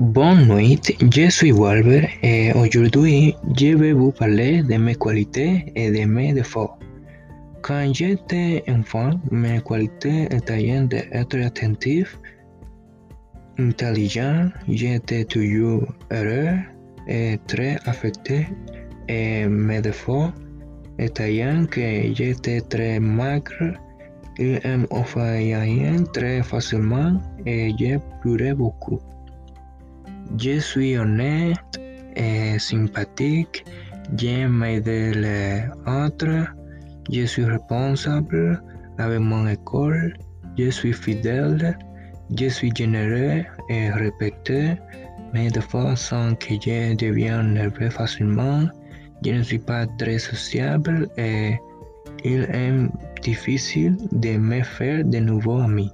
Bonne nuit, je suis Walter et aujourd'hui je vais vous parler de mes qualités et de mes défauts. Quand j'étais enfant, mes qualités étaient d'être attentif, intelligent, j'étais toujours heureux et très affecté et mes défauts étaient que j'étais très maigre, il me très facilement et je pleurais beaucoup. Je suis honnête et sympathique, j'aime aider les autres, je suis responsable avec mon école, je suis fidèle, je suis généreux et respecté, mais de façon que je deviens nerveux facilement, je ne suis pas très sociable et il est difficile de me faire de nouveaux amis.